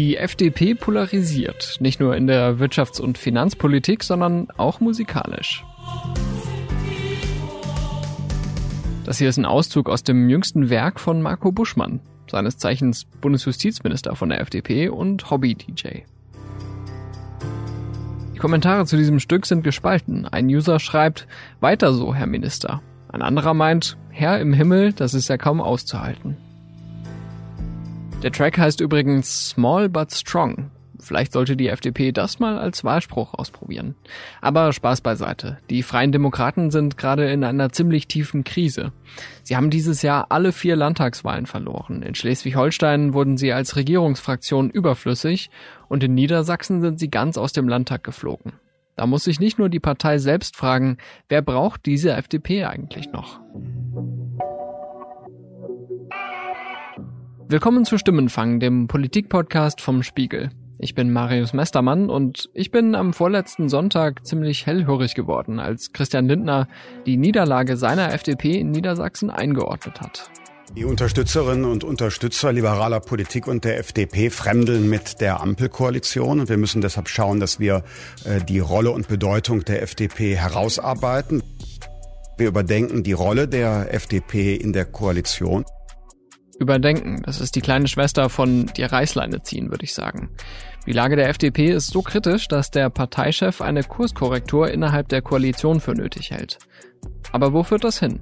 Die FDP polarisiert, nicht nur in der Wirtschafts- und Finanzpolitik, sondern auch musikalisch. Das hier ist ein Auszug aus dem jüngsten Werk von Marco Buschmann, seines Zeichens Bundesjustizminister von der FDP und Hobby-DJ. Die Kommentare zu diesem Stück sind gespalten. Ein User schreibt, weiter so, Herr Minister. Ein anderer meint, Herr im Himmel, das ist ja kaum auszuhalten. Der Track heißt übrigens Small but Strong. Vielleicht sollte die FDP das mal als Wahlspruch ausprobieren. Aber Spaß beiseite. Die Freien Demokraten sind gerade in einer ziemlich tiefen Krise. Sie haben dieses Jahr alle vier Landtagswahlen verloren. In Schleswig-Holstein wurden sie als Regierungsfraktion überflüssig und in Niedersachsen sind sie ganz aus dem Landtag geflogen. Da muss sich nicht nur die Partei selbst fragen, wer braucht diese FDP eigentlich noch? Willkommen zu Stimmenfang, dem Politikpodcast vom Spiegel. Ich bin Marius Mestermann und ich bin am vorletzten Sonntag ziemlich hellhörig geworden, als Christian Lindner die Niederlage seiner FDP in Niedersachsen eingeordnet hat. Die Unterstützerinnen und Unterstützer liberaler Politik und der FDP fremdeln mit der Ampelkoalition und wir müssen deshalb schauen, dass wir äh, die Rolle und Bedeutung der FDP herausarbeiten. Wir überdenken die Rolle der FDP in der Koalition überdenken. Das ist die kleine Schwester von die Reißleine ziehen, würde ich sagen. Die Lage der FDP ist so kritisch, dass der Parteichef eine Kurskorrektur innerhalb der Koalition für nötig hält. Aber wo führt das hin?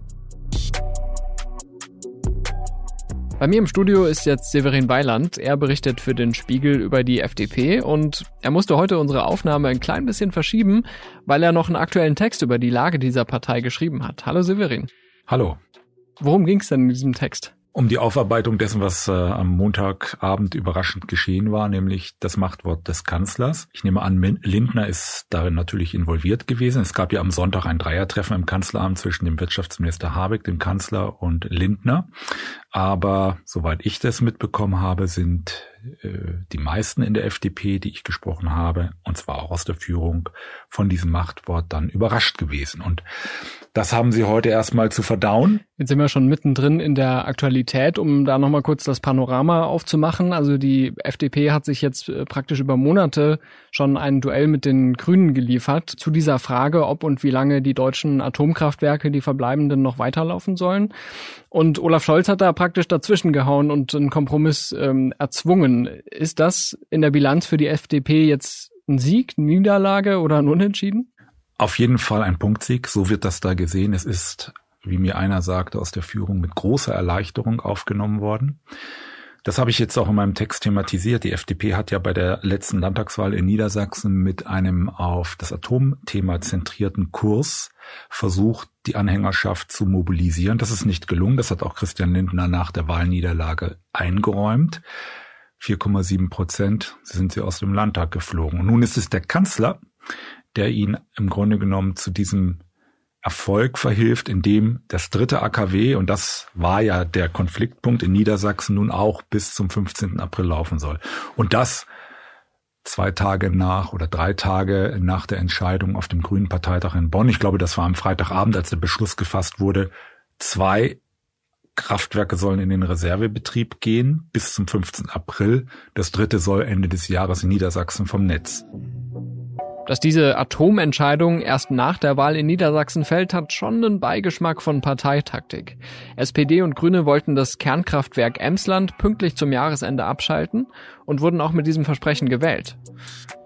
Bei mir im Studio ist jetzt Severin Weiland. Er berichtet für den Spiegel über die FDP und er musste heute unsere Aufnahme ein klein bisschen verschieben, weil er noch einen aktuellen Text über die Lage dieser Partei geschrieben hat. Hallo Severin. Hallo. Worum ging es denn in diesem Text? Um die Aufarbeitung dessen, was äh, am Montagabend überraschend geschehen war, nämlich das Machtwort des Kanzlers. Ich nehme an, Lindner ist darin natürlich involviert gewesen. Es gab ja am Sonntag ein Dreiertreffen im Kanzleramt zwischen dem Wirtschaftsminister Habeck, dem Kanzler und Lindner. Aber soweit ich das mitbekommen habe, sind äh, die meisten in der FDP, die ich gesprochen habe, und zwar auch aus der Führung, von diesem Machtwort dann überrascht gewesen. Und das haben sie heute erstmal zu verdauen. Jetzt sind wir schon mittendrin in der Aktualität, um da nochmal kurz das Panorama aufzumachen. Also die FDP hat sich jetzt äh, praktisch über Monate schon ein Duell mit den Grünen geliefert zu dieser Frage, ob und wie lange die deutschen Atomkraftwerke, die verbleibenden, noch weiterlaufen sollen. Und Olaf Scholz hat da praktisch dazwischen gehauen und einen Kompromiss ähm, erzwungen. Ist das in der Bilanz für die FDP jetzt ein Sieg, eine Niederlage oder ein Unentschieden? Auf jeden Fall ein Punktsieg, so wird das da gesehen. Es ist, wie mir einer sagte, aus der Führung mit großer Erleichterung aufgenommen worden. Das habe ich jetzt auch in meinem Text thematisiert. Die FDP hat ja bei der letzten Landtagswahl in Niedersachsen mit einem auf das Atomthema zentrierten Kurs versucht, die Anhängerschaft zu mobilisieren. Das ist nicht gelungen. Das hat auch Christian Lindner nach der Wahlniederlage eingeräumt. 4,7 Prozent sind sie aus dem Landtag geflogen. Und nun ist es der Kanzler, der ihn im Grunde genommen zu diesem Erfolg verhilft, indem das dritte AKW, und das war ja der Konfliktpunkt in Niedersachsen, nun auch bis zum 15. April laufen soll. Und das zwei Tage nach oder drei Tage nach der Entscheidung auf dem Grünen Parteitag in Bonn. Ich glaube, das war am Freitagabend, als der Beschluss gefasst wurde. Zwei Kraftwerke sollen in den Reservebetrieb gehen bis zum 15. April. Das dritte soll Ende des Jahres in Niedersachsen vom Netz. Dass diese Atomentscheidung erst nach der Wahl in Niedersachsen fällt, hat schon einen Beigeschmack von Parteitaktik. SPD und Grüne wollten das Kernkraftwerk Emsland pünktlich zum Jahresende abschalten und wurden auch mit diesem Versprechen gewählt.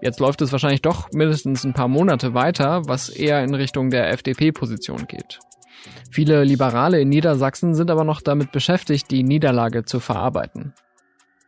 Jetzt läuft es wahrscheinlich doch mindestens ein paar Monate weiter, was eher in Richtung der FDP-Position geht. Viele Liberale in Niedersachsen sind aber noch damit beschäftigt, die Niederlage zu verarbeiten.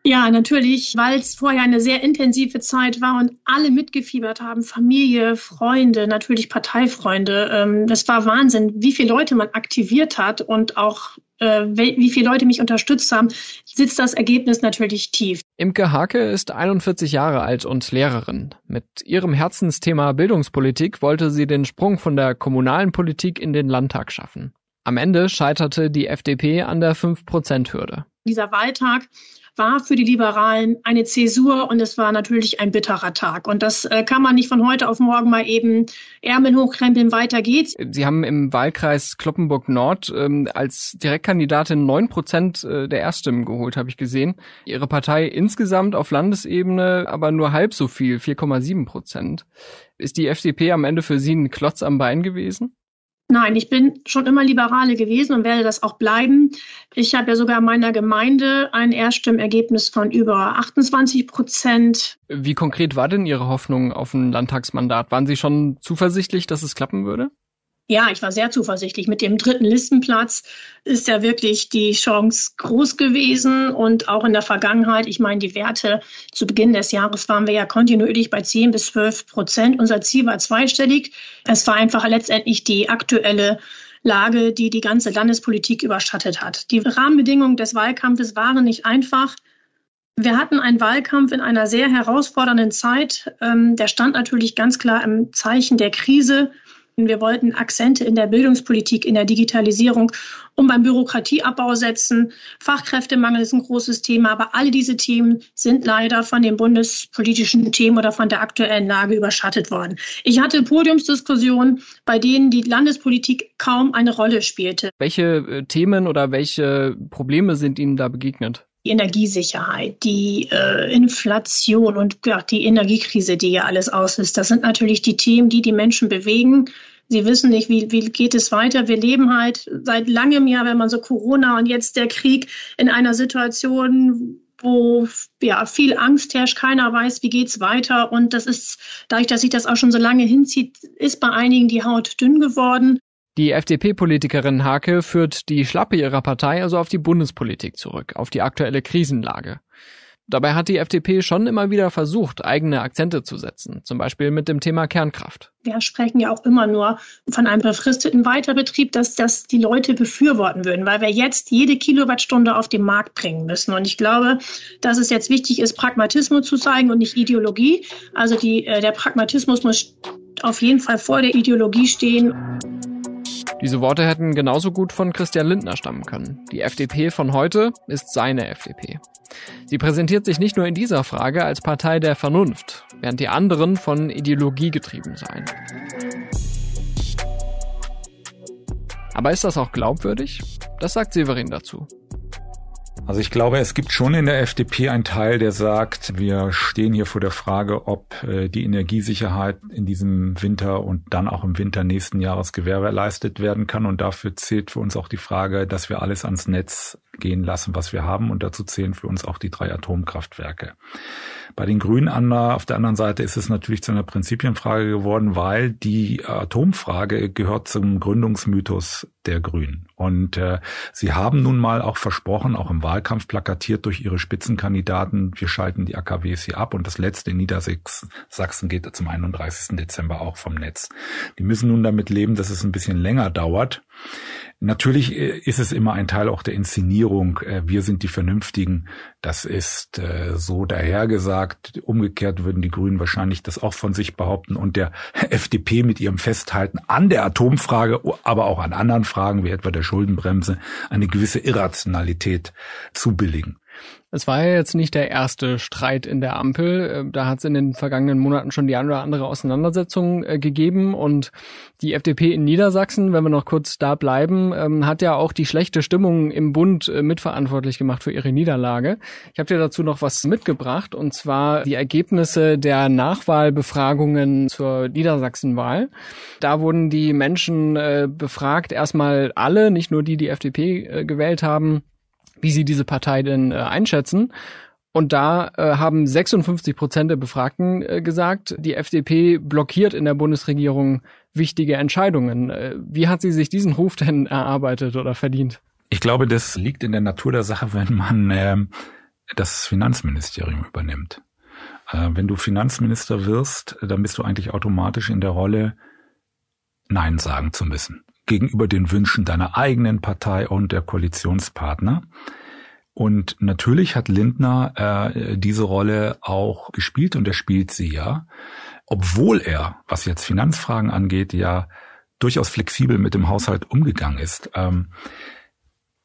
Ja, natürlich, weil es vorher eine sehr intensive Zeit war und alle mitgefiebert haben, Familie, Freunde, natürlich Parteifreunde. Ähm, das war Wahnsinn, wie viele Leute man aktiviert hat und auch äh, wie viele Leute mich unterstützt haben, sitzt das Ergebnis natürlich tief. Imke Hake ist 41 Jahre alt und Lehrerin. Mit ihrem Herzensthema Bildungspolitik wollte sie den Sprung von der kommunalen Politik in den Landtag schaffen. Am Ende scheiterte die FDP an der 5-Prozent-Hürde. Dieser Wahltag war für die Liberalen eine Zäsur und es war natürlich ein bitterer Tag. Und das äh, kann man nicht von heute auf morgen mal eben Ärmel hochkrempeln, weiter geht's. Sie haben im Wahlkreis Kloppenburg Nord ähm, als Direktkandidatin neun Prozent äh, der Erststimmen geholt, habe ich gesehen. Ihre Partei insgesamt auf Landesebene aber nur halb so viel, 4,7 Prozent. Ist die FDP am Ende für Sie ein Klotz am Bein gewesen? Nein, ich bin schon immer Liberale gewesen und werde das auch bleiben. Ich habe ja sogar in meiner Gemeinde ein Erststimmergebnis von über 28 Prozent. Wie konkret war denn Ihre Hoffnung auf ein Landtagsmandat? Waren Sie schon zuversichtlich, dass es klappen würde? Ja, ich war sehr zuversichtlich. Mit dem dritten Listenplatz ist ja wirklich die Chance groß gewesen und auch in der Vergangenheit. Ich meine, die Werte zu Beginn des Jahres waren wir ja kontinuierlich bei 10 bis 12 Prozent. Unser Ziel war zweistellig. Es war einfach letztendlich die aktuelle Lage, die die ganze Landespolitik überschattet hat. Die Rahmenbedingungen des Wahlkampfes waren nicht einfach. Wir hatten einen Wahlkampf in einer sehr herausfordernden Zeit. Ähm, der stand natürlich ganz klar im Zeichen der Krise. Wir wollten Akzente in der Bildungspolitik, in der Digitalisierung und beim Bürokratieabbau setzen. Fachkräftemangel ist ein großes Thema, aber alle diese Themen sind leider von den bundespolitischen Themen oder von der aktuellen Lage überschattet worden. Ich hatte Podiumsdiskussionen, bei denen die Landespolitik kaum eine Rolle spielte. Welche äh, Themen oder welche Probleme sind Ihnen da begegnet? Die Energiesicherheit, die äh, Inflation und ja, die Energiekrise, die ja alles auslöst. Das sind natürlich die Themen, die die Menschen bewegen. Sie wissen nicht, wie, wie geht es weiter. Wir leben halt seit langem Jahr, wenn man so Corona und jetzt der Krieg in einer Situation, wo ja viel Angst herrscht, keiner weiß, wie geht's weiter. Und das ist, dadurch, dass sich das auch schon so lange hinzieht, ist bei einigen die Haut dünn geworden. Die FDP-Politikerin Hake führt die Schlappe ihrer Partei also auf die Bundespolitik zurück, auf die aktuelle Krisenlage. Dabei hat die FDP schon immer wieder versucht, eigene Akzente zu setzen, zum Beispiel mit dem Thema Kernkraft. Wir sprechen ja auch immer nur von einem befristeten Weiterbetrieb, dass das die Leute befürworten würden, weil wir jetzt jede Kilowattstunde auf den Markt bringen müssen. Und ich glaube, dass es jetzt wichtig ist, Pragmatismus zu zeigen und nicht Ideologie. Also die, äh, der Pragmatismus muss auf jeden Fall vor der Ideologie stehen. Diese Worte hätten genauso gut von Christian Lindner stammen können. Die FDP von heute ist seine FDP. Sie präsentiert sich nicht nur in dieser Frage als Partei der Vernunft, während die anderen von Ideologie getrieben seien. Aber ist das auch glaubwürdig? Das sagt Severin dazu. Also ich glaube, es gibt schon in der FDP einen Teil, der sagt, wir stehen hier vor der Frage, ob äh, die Energiesicherheit in diesem Winter und dann auch im Winter nächsten Jahres gewährleistet werden kann. Und dafür zählt für uns auch die Frage, dass wir alles ans Netz gehen lassen, was wir haben. Und dazu zählen für uns auch die drei Atomkraftwerke. Bei den Grünen auf der anderen Seite ist es natürlich zu einer Prinzipienfrage geworden, weil die Atomfrage gehört zum Gründungsmythos der Grünen. Und äh, sie haben nun mal auch versprochen, auch im Wahlkampf plakatiert durch ihre Spitzenkandidaten, wir schalten die AKWs hier ab und das letzte in Niedersachsen geht zum 31. Dezember auch vom Netz. Die müssen nun damit leben, dass es ein bisschen länger dauert. Natürlich äh, ist es immer ein Teil auch der Inszenierung. Äh, wir sind die Vernünftigen. Das ist äh, so dahergesagt. Umgekehrt würden die Grünen wahrscheinlich das auch von sich behaupten und der FDP mit ihrem Festhalten an der Atomfrage, aber auch an anderen Fragen wie etwa der Schuldenbremse eine gewisse Irrationalität zubilligen. Es war ja jetzt nicht der erste Streit in der Ampel. Äh, da hat es in den vergangenen Monaten schon die eine oder andere Auseinandersetzung äh, gegeben. Und die FDP in Niedersachsen, wenn wir noch kurz da bleiben, ähm, hat ja auch die schlechte Stimmung im Bund äh, mitverantwortlich gemacht für ihre Niederlage. Ich habe dir dazu noch was mitgebracht, und zwar die Ergebnisse der Nachwahlbefragungen zur Niedersachsenwahl. Da wurden die Menschen befragt, erstmal alle, nicht nur die, die FDP gewählt haben, wie sie diese Partei denn äh, einschätzen. Und da äh, haben 56 Prozent der Befragten äh, gesagt, die FDP blockiert in der Bundesregierung wichtige Entscheidungen. Äh, wie hat sie sich diesen Ruf denn erarbeitet oder verdient? Ich glaube, das liegt in der Natur der Sache, wenn man äh, das Finanzministerium übernimmt. Äh, wenn du Finanzminister wirst, dann bist du eigentlich automatisch in der Rolle, Nein sagen zu müssen gegenüber den Wünschen deiner eigenen Partei und der Koalitionspartner. Und natürlich hat Lindner äh, diese Rolle auch gespielt und er spielt sie ja, obwohl er, was jetzt Finanzfragen angeht, ja durchaus flexibel mit dem Haushalt umgegangen ist. Ähm,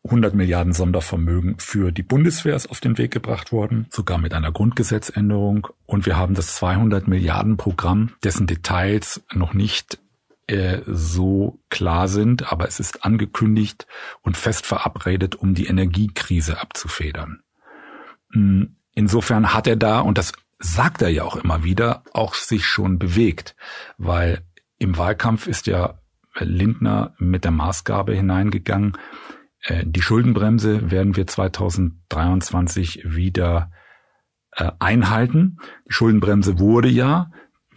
100 Milliarden Sondervermögen für die Bundeswehr ist auf den Weg gebracht worden, sogar mit einer Grundgesetzänderung. Und wir haben das 200 Milliarden Programm, dessen Details noch nicht äh, so klar sind, aber es ist angekündigt und fest verabredet, um die Energiekrise abzufedern. Hm, insofern hat er da, und das sagt er ja auch immer wieder, auch sich schon bewegt, weil im Wahlkampf ist ja Lindner mit der Maßgabe hineingegangen, äh, die Schuldenbremse werden wir 2023 wieder äh, einhalten. Die Schuldenbremse wurde ja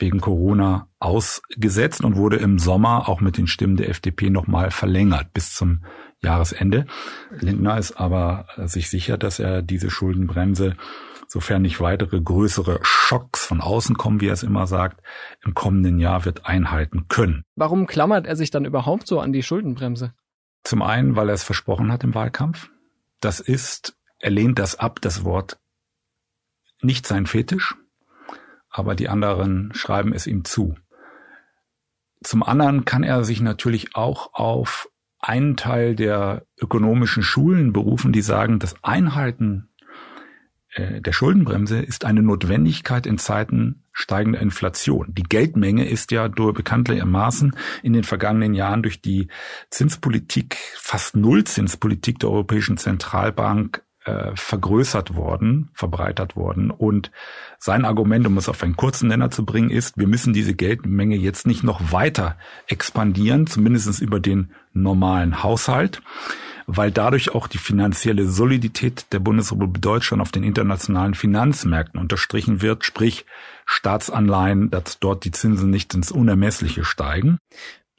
wegen Corona ausgesetzt und wurde im Sommer auch mit den Stimmen der FDP nochmal verlängert bis zum Jahresende. Lindner ist aber sich sicher, dass er diese Schuldenbremse, sofern nicht weitere größere Schocks von außen kommen, wie er es immer sagt, im kommenden Jahr wird einhalten können. Warum klammert er sich dann überhaupt so an die Schuldenbremse? Zum einen, weil er es versprochen hat im Wahlkampf. Das ist, er lehnt das ab, das Wort nicht sein Fetisch, aber die anderen schreiben es ihm zu. Zum anderen kann er sich natürlich auch auf einen Teil der ökonomischen Schulen berufen, die sagen, das Einhalten äh, der Schuldenbremse ist eine Notwendigkeit in Zeiten steigender Inflation. Die Geldmenge ist ja durch bekanntlichermaßen in den vergangenen Jahren durch die Zinspolitik, fast Nullzinspolitik der Europäischen Zentralbank äh, vergrößert worden, verbreitert worden. Und sein Argument, um es auf einen kurzen Nenner zu bringen, ist, wir müssen diese Geldmenge jetzt nicht noch weiter expandieren, zumindest über den normalen Haushalt weil dadurch auch die finanzielle Solidität der Bundesrepublik Deutschland auf den internationalen Finanzmärkten unterstrichen wird, sprich Staatsanleihen, dass dort die Zinsen nicht ins Unermessliche steigen.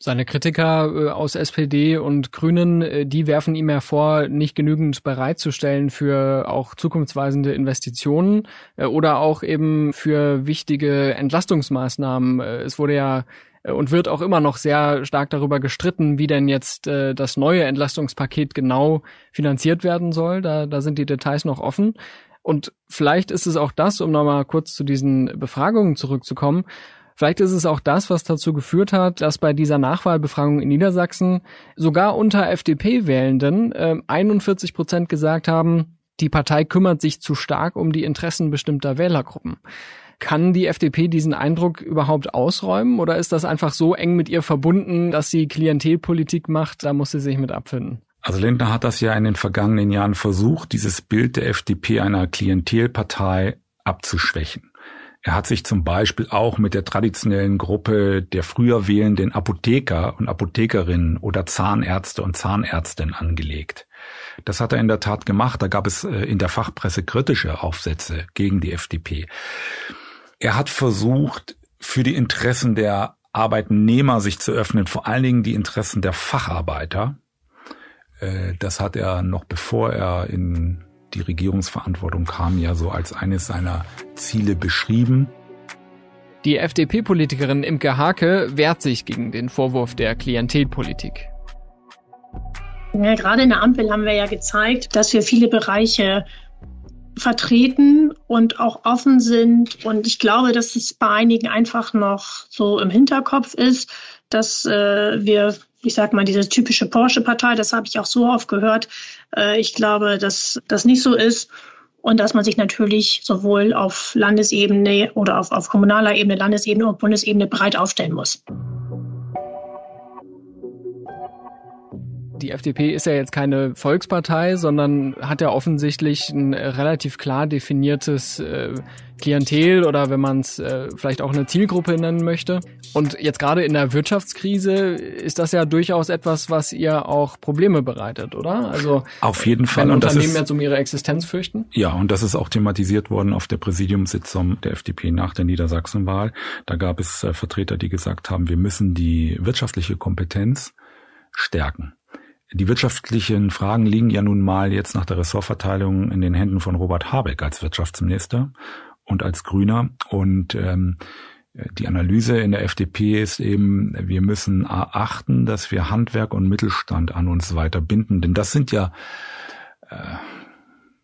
Seine Kritiker äh, aus SPD und Grünen, äh, die werfen ihm hervor, nicht genügend bereitzustellen für auch zukunftsweisende Investitionen äh, oder auch eben für wichtige Entlastungsmaßnahmen. Es wurde ja und wird auch immer noch sehr stark darüber gestritten, wie denn jetzt das neue Entlastungspaket genau finanziert werden soll. Da, da sind die Details noch offen. Und vielleicht ist es auch das, um nochmal kurz zu diesen Befragungen zurückzukommen, Vielleicht ist es auch das, was dazu geführt hat, dass bei dieser Nachwahlbefragung in Niedersachsen sogar unter FDP-Wählenden äh, 41 Prozent gesagt haben, die Partei kümmert sich zu stark um die Interessen bestimmter Wählergruppen. Kann die FDP diesen Eindruck überhaupt ausräumen oder ist das einfach so eng mit ihr verbunden, dass sie Klientelpolitik macht, da muss sie sich mit abfinden? Also Lindner hat das ja in den vergangenen Jahren versucht, dieses Bild der FDP einer Klientelpartei abzuschwächen. Er hat sich zum Beispiel auch mit der traditionellen Gruppe der früher wählenden Apotheker und Apothekerinnen oder Zahnärzte und Zahnärztinnen angelegt. Das hat er in der Tat gemacht. Da gab es äh, in der Fachpresse kritische Aufsätze gegen die FDP. Er hat versucht, für die Interessen der Arbeitnehmer sich zu öffnen, vor allen Dingen die Interessen der Facharbeiter. Äh, das hat er noch bevor er in die Regierungsverantwortung kam, ja so als eines seiner Ziele beschrieben. Die FDP-Politikerin Imke Hake wehrt sich gegen den Vorwurf der Klientelpolitik. Ja, gerade in der Ampel haben wir ja gezeigt, dass wir viele Bereiche vertreten und auch offen sind. Und ich glaube, dass es bei einigen einfach noch so im Hinterkopf ist, dass äh, wir, ich sag mal, diese typische Porsche-Partei, das habe ich auch so oft gehört. Äh, ich glaube, dass das nicht so ist und dass man sich natürlich sowohl auf Landesebene oder auf, auf kommunaler Ebene, Landesebene und Bundesebene breit aufstellen muss. Die FDP ist ja jetzt keine Volkspartei, sondern hat ja offensichtlich ein relativ klar definiertes äh, Klientel oder wenn man es äh, vielleicht auch eine Zielgruppe nennen möchte. Und jetzt gerade in der Wirtschaftskrise ist das ja durchaus etwas, was ihr auch Probleme bereitet, oder? Also auf jeden Fall. Wenn und Unternehmen ist, jetzt um ihre Existenz fürchten? Ja, und das ist auch thematisiert worden auf der Präsidiumssitzung der FDP nach der Niedersachsenwahl. Da gab es äh, Vertreter, die gesagt haben, wir müssen die wirtschaftliche Kompetenz stärken. Die wirtschaftlichen Fragen liegen ja nun mal jetzt nach der Ressortverteilung in den Händen von Robert Habeck als Wirtschaftsminister und als Grüner. Und ähm, die Analyse in der FDP ist eben, wir müssen achten, dass wir Handwerk und Mittelstand an uns weiter binden. Denn das sind ja äh,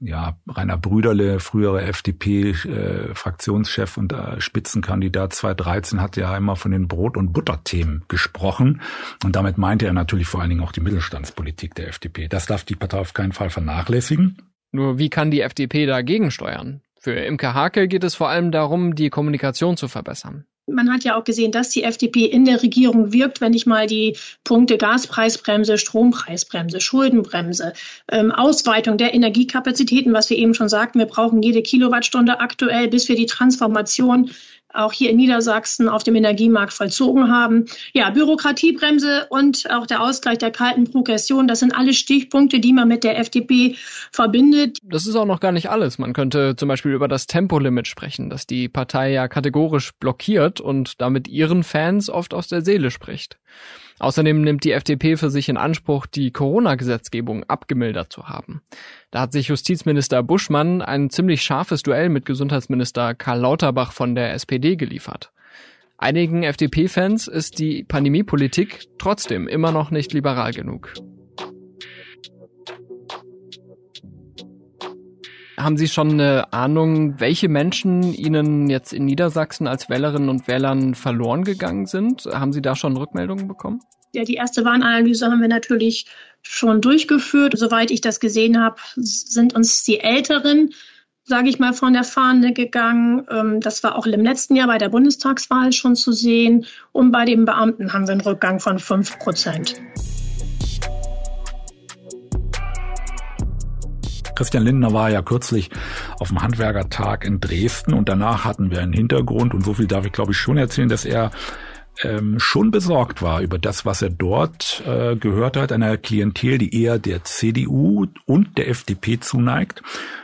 ja, Rainer Brüderle, frühere FDP-Fraktionschef äh, und äh, Spitzenkandidat 2013, hat ja immer von den Brot- und Butterthemen gesprochen. Und damit meinte er natürlich vor allen Dingen auch die Mittelstandspolitik der FDP. Das darf die Partei auf keinen Fall vernachlässigen. Nur wie kann die FDP dagegen steuern? Für Imke Hakel geht es vor allem darum, die Kommunikation zu verbessern. Man hat ja auch gesehen, dass die FDP in der Regierung wirkt, wenn ich mal die Punkte Gaspreisbremse, Strompreisbremse, Schuldenbremse, ähm, Ausweitung der Energiekapazitäten, was wir eben schon sagten, wir brauchen jede Kilowattstunde aktuell, bis wir die Transformation auch hier in Niedersachsen auf dem Energiemarkt vollzogen haben. Ja, Bürokratiebremse und auch der Ausgleich der kalten Progression, das sind alle Stichpunkte, die man mit der FDP verbindet. Das ist auch noch gar nicht alles. Man könnte zum Beispiel über das Tempolimit sprechen, das die Partei ja kategorisch blockiert und damit ihren Fans oft aus der Seele spricht. Außerdem nimmt die FDP für sich in Anspruch, die Corona-Gesetzgebung abgemildert zu haben. Da hat sich Justizminister Buschmann ein ziemlich scharfes Duell mit Gesundheitsminister Karl Lauterbach von der SPD geliefert. Einigen FDP-Fans ist die Pandemiepolitik trotzdem immer noch nicht liberal genug. Haben Sie schon eine Ahnung, welche Menschen Ihnen jetzt in Niedersachsen als Wählerinnen und Wählern verloren gegangen sind? Haben Sie da schon Rückmeldungen bekommen? Ja, die erste Warnanalyse haben wir natürlich schon durchgeführt. Soweit ich das gesehen habe, sind uns die Älteren, sage ich mal, von der Fahne gegangen. Ähm, das war auch im letzten Jahr bei der Bundestagswahl schon zu sehen. Und bei den Beamten haben wir einen Rückgang von fünf Prozent. Christian Lindner war ja kürzlich auf dem Handwerkertag in Dresden und danach hatten wir einen Hintergrund und so viel darf ich glaube ich schon erzählen, dass er ähm, schon besorgt war über das, was er dort äh, gehört hat, einer Klientel, die eher der CDU und der FDP zuneigt.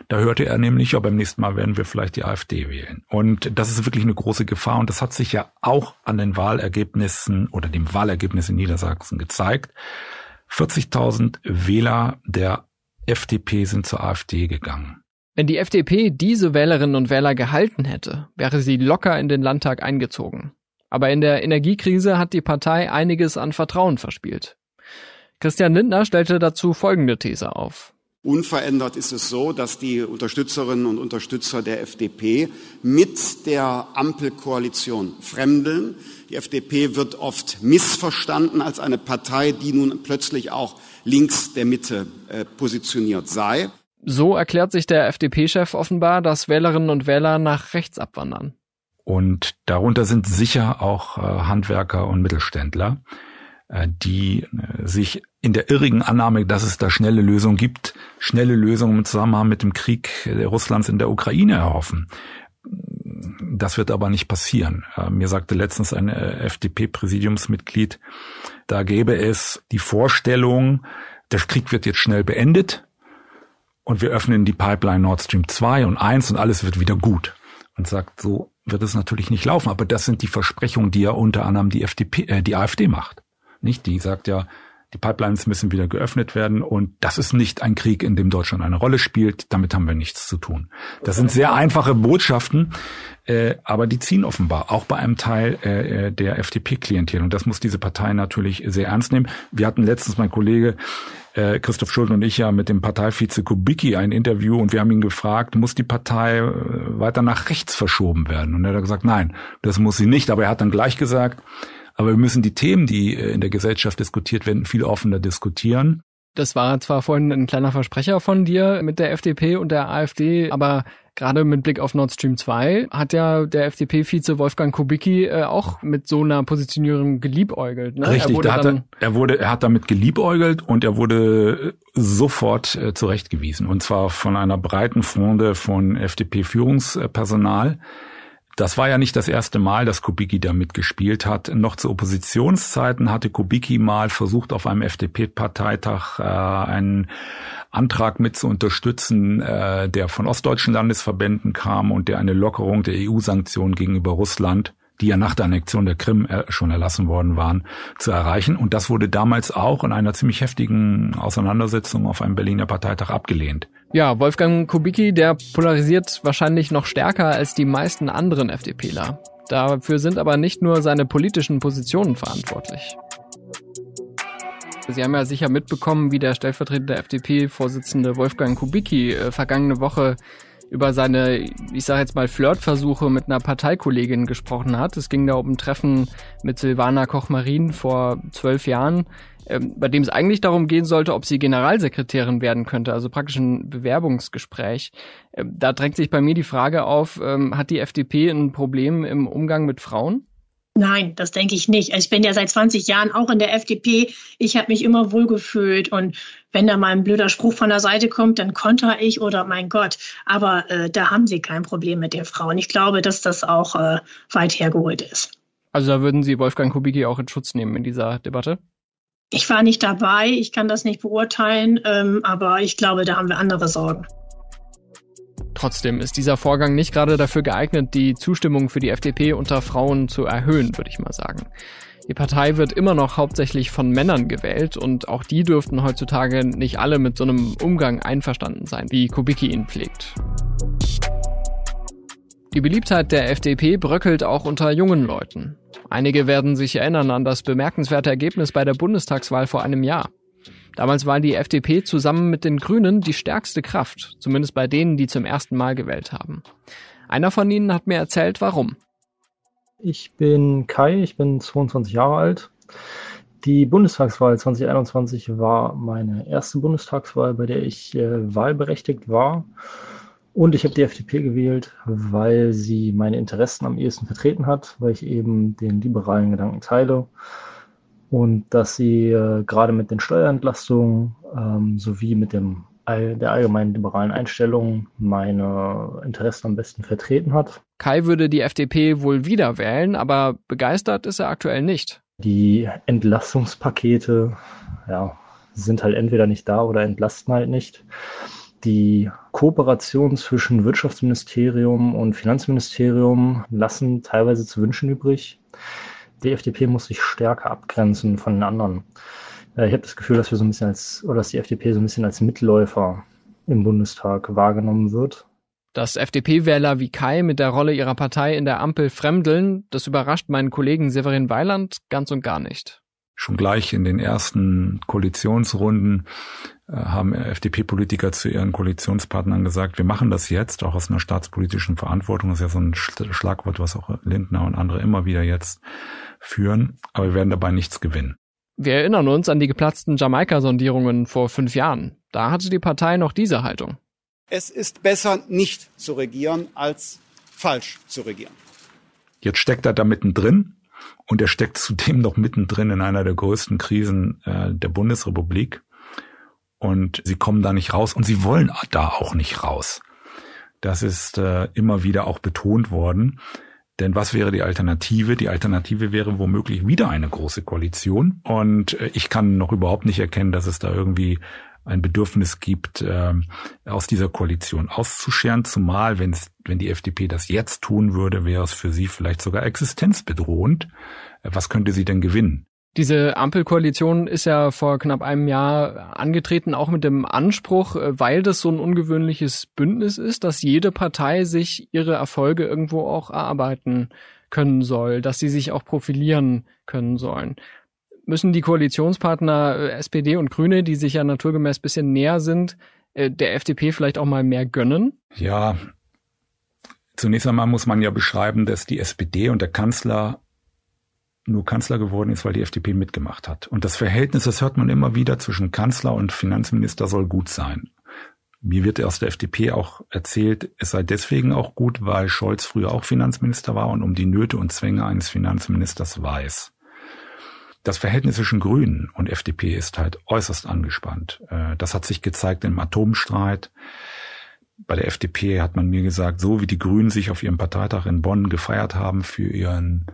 Da hörte er nämlich, ja, beim nächsten Mal werden wir vielleicht die AfD wählen. Und das ist wirklich eine große Gefahr und das hat sich ja auch an den Wahlergebnissen oder dem Wahlergebnis in Niedersachsen gezeigt. 40.000 Wähler der FDP sind zur AfD gegangen. Wenn die FDP diese Wählerinnen und Wähler gehalten hätte, wäre sie locker in den Landtag eingezogen. Aber in der Energiekrise hat die Partei einiges an Vertrauen verspielt. Christian Lindner stellte dazu folgende These auf. Unverändert ist es so, dass die Unterstützerinnen und Unterstützer der FDP mit der Ampelkoalition fremdeln. Die FDP wird oft missverstanden als eine Partei, die nun plötzlich auch links der Mitte äh, positioniert sei. So erklärt sich der FDP-Chef offenbar, dass Wählerinnen und Wähler nach rechts abwandern. Und darunter sind sicher auch äh, Handwerker und Mittelständler, äh, die äh, sich in der irrigen Annahme, dass es da schnelle Lösungen gibt, schnelle Lösungen im Zusammenhang mit dem Krieg Russlands in der Ukraine erhoffen. Das wird aber nicht passieren. Mir sagte letztens ein FDP-Präsidiumsmitglied, da gäbe es die Vorstellung, der Krieg wird jetzt schnell beendet und wir öffnen die Pipeline Nord Stream 2 und 1 und alles wird wieder gut. Und sagt, so wird es natürlich nicht laufen. Aber das sind die Versprechungen, die ja unter anderem die FDP, äh, die AfD macht. Nicht? Die sagt ja, die Pipelines müssen wieder geöffnet werden und das ist nicht ein Krieg, in dem Deutschland eine Rolle spielt. Damit haben wir nichts zu tun. Das sind sehr einfache Botschaften, äh, aber die ziehen offenbar auch bei einem Teil äh, äh der FDP-Klientel und das muss diese Partei natürlich sehr ernst nehmen. Wir hatten letztens mein Kollege äh, Christoph Schulden und ich ja mit dem Parteivize Kubicki ein Interview und wir haben ihn gefragt, muss die Partei äh, weiter nach rechts verschoben werden? Und er hat gesagt, nein, das muss sie nicht. Aber er hat dann gleich gesagt, aber wir müssen die Themen, die äh, in der Gesellschaft diskutiert werden, viel offener diskutieren. Das war zwar vorhin ein kleiner Versprecher von dir mit der FDP und der AfD, aber gerade mit Blick auf Nord Stream 2 hat ja der FDP-Vize Wolfgang Kubicki äh, auch mit so einer Positionierung geliebäugelt. Ne? Richtig, er, hat er, er, wurde, er hat damit geliebäugelt und er wurde sofort äh, zurechtgewiesen. Und zwar von einer breiten Fronde von FDP-Führungspersonal. Das war ja nicht das erste Mal, dass Kubicki da mitgespielt hat. Noch zu Oppositionszeiten hatte Kubicki mal versucht, auf einem FDP-Parteitag äh, einen Antrag mit zu unterstützen, äh, der von ostdeutschen Landesverbänden kam und der eine Lockerung der EU-Sanktionen gegenüber Russland die ja nach der Annexion der Krim äh, schon erlassen worden waren, zu erreichen. Und das wurde damals auch in einer ziemlich heftigen Auseinandersetzung auf einem Berliner Parteitag abgelehnt. Ja, Wolfgang Kubicki, der polarisiert wahrscheinlich noch stärker als die meisten anderen FDPler. Dafür sind aber nicht nur seine politischen Positionen verantwortlich. Sie haben ja sicher mitbekommen, wie der stellvertretende FDP-Vorsitzende Wolfgang Kubicki äh, vergangene Woche über seine, ich sage jetzt mal, Flirtversuche mit einer Parteikollegin gesprochen hat. Es ging da um ein Treffen mit Silvana Koch-Marin vor zwölf Jahren, ähm, bei dem es eigentlich darum gehen sollte, ob sie Generalsekretärin werden könnte, also praktisch ein Bewerbungsgespräch. Ähm, da drängt sich bei mir die Frage auf, ähm, hat die FDP ein Problem im Umgang mit Frauen? Nein, das denke ich nicht. Also ich bin ja seit 20 Jahren auch in der FDP. Ich habe mich immer wohlgefühlt und wenn da mal ein blöder Spruch von der Seite kommt, dann konter ich oder mein Gott. Aber äh, da haben sie kein Problem mit den Frauen. Ich glaube, dass das auch äh, weit hergeholt ist. Also da würden Sie Wolfgang Kubicki auch in Schutz nehmen in dieser Debatte? Ich war nicht dabei, ich kann das nicht beurteilen, ähm, aber ich glaube, da haben wir andere Sorgen. Trotzdem ist dieser Vorgang nicht gerade dafür geeignet, die Zustimmung für die FDP unter Frauen zu erhöhen, würde ich mal sagen. Die Partei wird immer noch hauptsächlich von Männern gewählt und auch die dürften heutzutage nicht alle mit so einem Umgang einverstanden sein, wie Kubicki ihn pflegt. Die Beliebtheit der FDP bröckelt auch unter jungen Leuten. Einige werden sich erinnern an das bemerkenswerte Ergebnis bei der Bundestagswahl vor einem Jahr. Damals war die FDP zusammen mit den Grünen die stärkste Kraft, zumindest bei denen, die zum ersten Mal gewählt haben. Einer von ihnen hat mir erzählt, warum. Ich bin Kai, ich bin 22 Jahre alt. Die Bundestagswahl 2021 war meine erste Bundestagswahl, bei der ich äh, wahlberechtigt war. Und ich habe die FDP gewählt, weil sie meine Interessen am ehesten vertreten hat, weil ich eben den liberalen Gedanken teile und dass sie äh, gerade mit den Steuerentlastungen ähm, sowie mit dem der allgemeinen liberalen Einstellung meine Interessen am besten vertreten hat. Kai würde die FDP wohl wieder wählen, aber begeistert ist er aktuell nicht. Die Entlastungspakete ja, sind halt entweder nicht da oder entlasten halt nicht. Die Kooperation zwischen Wirtschaftsministerium und Finanzministerium lassen teilweise zu wünschen übrig die FDP muss sich stärker abgrenzen von den anderen. Ich habe das Gefühl, dass wir so ein bisschen als, oder dass die FDP so ein bisschen als Mitläufer im Bundestag wahrgenommen wird. Dass FDP-Wähler wie Kai mit der Rolle ihrer Partei in der Ampel fremdeln, das überrascht meinen Kollegen Severin Weiland ganz und gar nicht. Schon gleich in den ersten Koalitionsrunden äh, haben FDP-Politiker zu ihren Koalitionspartnern gesagt, wir machen das jetzt, auch aus einer staatspolitischen Verantwortung. Das ist ja so ein Schlagwort, was auch Lindner und andere immer wieder jetzt führen, aber wir werden dabei nichts gewinnen. Wir erinnern uns an die geplatzten Jamaika-Sondierungen vor fünf Jahren. Da hatte die Partei noch diese Haltung. Es ist besser, nicht zu regieren, als falsch zu regieren. Jetzt steckt er da mittendrin und er steckt zudem noch mittendrin in einer der größten Krisen äh, der Bundesrepublik. Und sie kommen da nicht raus und sie wollen da auch nicht raus. Das ist äh, immer wieder auch betont worden. Denn was wäre die Alternative? Die Alternative wäre womöglich wieder eine große Koalition. Und äh, ich kann noch überhaupt nicht erkennen, dass es da irgendwie ein Bedürfnis gibt, äh, aus dieser Koalition auszuscheren, zumal wenn es, wenn die FDP das jetzt tun würde, wäre es für sie vielleicht sogar existenzbedrohend. Äh, was könnte sie denn gewinnen? Diese Ampelkoalition ist ja vor knapp einem Jahr angetreten, auch mit dem Anspruch, äh, weil das so ein ungewöhnliches Bündnis ist, dass jede Partei sich ihre Erfolge irgendwo auch erarbeiten können soll, dass sie sich auch profilieren können sollen. Müssen die Koalitionspartner äh, SPD und Grüne, die sich ja naturgemäß bisschen näher sind, äh, der FDP vielleicht auch mal mehr gönnen? Ja, zunächst einmal muss man ja beschreiben, dass die SPD und der Kanzler nur Kanzler geworden ist, weil die FDP mitgemacht hat. Und das Verhältnis, das hört man immer wieder zwischen Kanzler und Finanzminister soll gut sein. Mir wird aus der FDP auch erzählt, es sei deswegen auch gut, weil Scholz früher auch Finanzminister war und um die Nöte und Zwänge eines Finanzministers weiß. Das Verhältnis zwischen Grünen und FDP ist halt äußerst angespannt. Äh, das hat sich gezeigt im Atomstreit. Bei der FDP hat man mir gesagt, so wie die Grünen sich auf ihrem Parteitag in Bonn gefeiert haben für ihren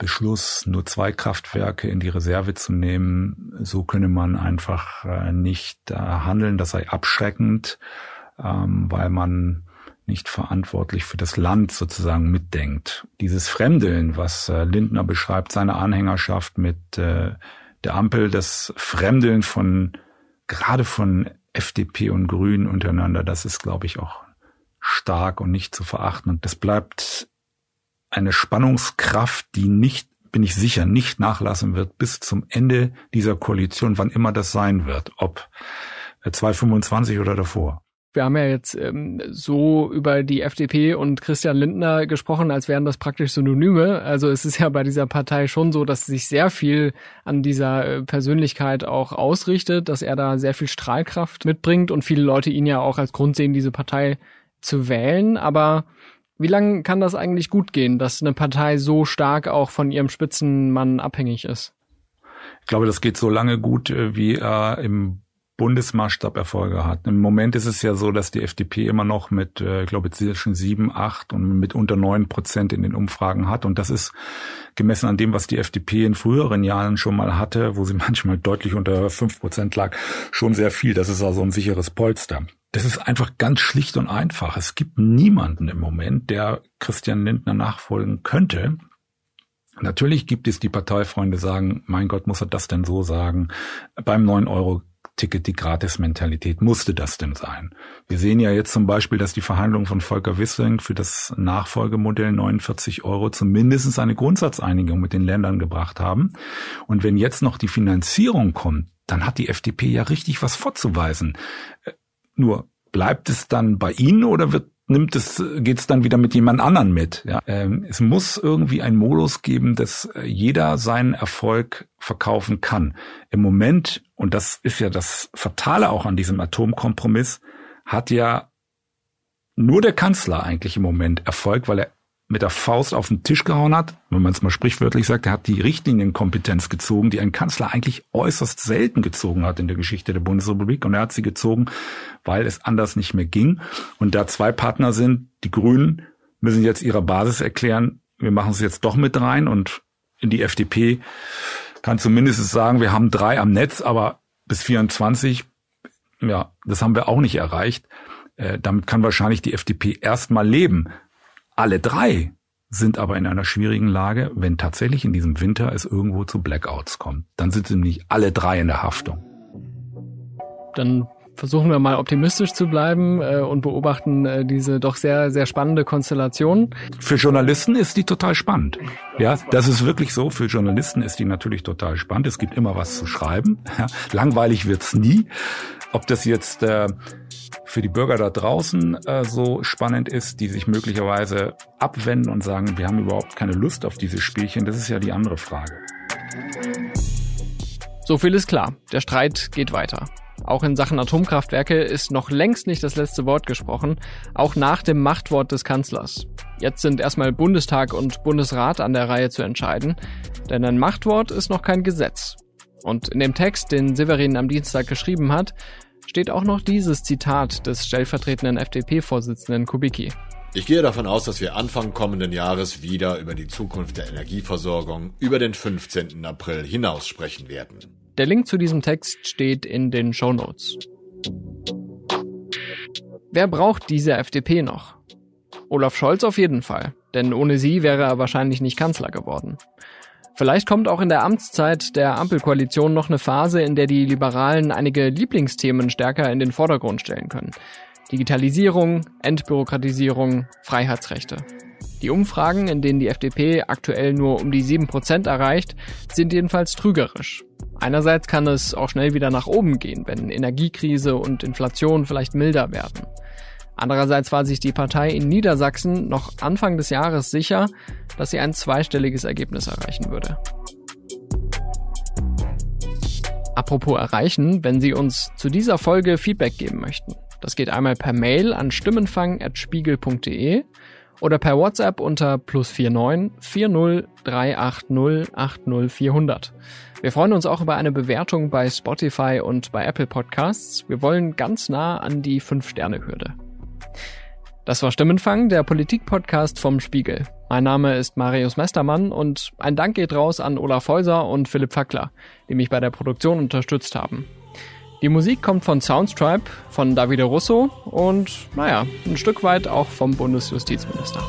Beschluss, nur zwei Kraftwerke in die Reserve zu nehmen, so könne man einfach äh, nicht äh, handeln. Das sei abschreckend, ähm, weil man nicht verantwortlich für das Land sozusagen mitdenkt. Dieses Fremdeln, was äh, Lindner beschreibt, seine Anhängerschaft mit der Ampel, das Fremdeln von gerade von FDP und Grünen untereinander, das ist, glaube ich, auch stark und nicht zu verachten. Und das bleibt eine Spannungskraft, die nicht bin ich sicher, nicht nachlassen wird bis zum Ende dieser Koalition, wann immer das sein wird, ob 2025 oder davor. Wir haben ja jetzt ähm, so über die FDP und Christian Lindner gesprochen, als wären das praktisch Synonyme. Also es ist ja bei dieser Partei schon so, dass sich sehr viel an dieser äh, Persönlichkeit auch ausrichtet, dass er da sehr viel Strahlkraft mitbringt und viele Leute ihn ja auch als Grund sehen, diese Partei zu wählen. Aber wie lange kann das eigentlich gut gehen, dass eine Partei so stark auch von ihrem Spitzenmann abhängig ist? Ich glaube, das geht so lange gut, äh, wie er im Bundesmaßstab Erfolge hat. Im Moment ist es ja so, dass die FDP immer noch mit, äh, ich glaube, zwischen sieben, acht und mit unter neun Prozent in den Umfragen hat. Und das ist gemessen an dem, was die FDP in früheren Jahren schon mal hatte, wo sie manchmal deutlich unter fünf Prozent lag, schon sehr viel. Das ist also ein sicheres Polster. Das ist einfach ganz schlicht und einfach. Es gibt niemanden im Moment, der Christian Lindner nachfolgen könnte. Natürlich gibt es die Parteifreunde, sagen, mein Gott, muss er das denn so sagen? Beim 9 Euro Ticket die Gratis-Mentalität. Musste das denn sein? Wir sehen ja jetzt zum Beispiel, dass die Verhandlungen von Volker Wissing für das Nachfolgemodell 49 Euro zumindest eine Grundsatzeinigung mit den Ländern gebracht haben. Und wenn jetzt noch die Finanzierung kommt, dann hat die FDP ja richtig was vorzuweisen. Nur bleibt es dann bei Ihnen oder wird nimmt es, geht's dann wieder mit jemand anderen mit. Ja. Ähm, es muss irgendwie ein Modus geben, dass äh, jeder seinen Erfolg verkaufen kann. Im Moment, und das ist ja das Fatale auch an diesem Atomkompromiss, hat ja nur der Kanzler eigentlich im Moment Erfolg, weil er mit der Faust auf den Tisch gehauen hat, wenn man es mal sprichwörtlich sagt, er hat die Richtlinienkompetenz gezogen, die ein Kanzler eigentlich äußerst selten gezogen hat in der Geschichte der Bundesrepublik. Und er hat sie gezogen, weil es anders nicht mehr ging. Und da zwei Partner sind, die Grünen müssen jetzt ihrer Basis erklären, wir machen es jetzt doch mit rein und in die FDP kann zumindest sagen, wir haben drei am Netz, aber bis 24, ja, das haben wir auch nicht erreicht. Äh, damit kann wahrscheinlich die FDP erstmal leben. Alle drei sind aber in einer schwierigen Lage, wenn tatsächlich in diesem Winter es irgendwo zu Blackouts kommt. Dann sind nicht alle drei in der Haftung. Dann versuchen wir mal optimistisch zu bleiben äh, und beobachten äh, diese doch sehr, sehr spannende Konstellation. Für Journalisten ist die total spannend. Ja, das ist wirklich so. Für Journalisten ist die natürlich total spannend. Es gibt immer was zu schreiben. Ja, langweilig wird's nie. Ob das jetzt äh, für die Bürger da draußen äh, so spannend ist, die sich möglicherweise abwenden und sagen, wir haben überhaupt keine Lust auf dieses Spielchen, das ist ja die andere Frage. So viel ist klar. Der Streit geht weiter. Auch in Sachen Atomkraftwerke ist noch längst nicht das letzte Wort gesprochen, auch nach dem Machtwort des Kanzlers. Jetzt sind erstmal Bundestag und Bundesrat an der Reihe zu entscheiden, denn ein Machtwort ist noch kein Gesetz. Und in dem Text, den Severin am Dienstag geschrieben hat, steht auch noch dieses Zitat des stellvertretenden FDP-Vorsitzenden Kubicki. Ich gehe davon aus, dass wir Anfang kommenden Jahres wieder über die Zukunft der Energieversorgung über den 15. April hinaus sprechen werden. Der Link zu diesem Text steht in den Show Notes. Wer braucht diese FDP noch? Olaf Scholz auf jeden Fall, denn ohne sie wäre er wahrscheinlich nicht Kanzler geworden. Vielleicht kommt auch in der Amtszeit der Ampelkoalition noch eine Phase, in der die Liberalen einige Lieblingsthemen stärker in den Vordergrund stellen können. Digitalisierung, Entbürokratisierung, Freiheitsrechte. Die Umfragen, in denen die FDP aktuell nur um die 7% erreicht, sind jedenfalls trügerisch. Einerseits kann es auch schnell wieder nach oben gehen, wenn Energiekrise und Inflation vielleicht milder werden. Andererseits war sich die Partei in Niedersachsen noch Anfang des Jahres sicher, dass sie ein zweistelliges Ergebnis erreichen würde. Apropos erreichen, wenn Sie uns zu dieser Folge Feedback geben möchten. Das geht einmal per Mail an stimmenfang.spiegel.de oder per WhatsApp unter plus 49 40 380 80 400. Wir freuen uns auch über eine Bewertung bei Spotify und bei Apple Podcasts. Wir wollen ganz nah an die 5-Sterne-Hürde. Das war Stimmenfang, der Politik-Podcast vom Spiegel. Mein Name ist Marius Mestermann und ein Dank geht raus an Olaf Häuser und Philipp Fackler, die mich bei der Produktion unterstützt haben. Die Musik kommt von Soundstripe, von Davide Russo und, naja, ein Stück weit auch vom Bundesjustizminister.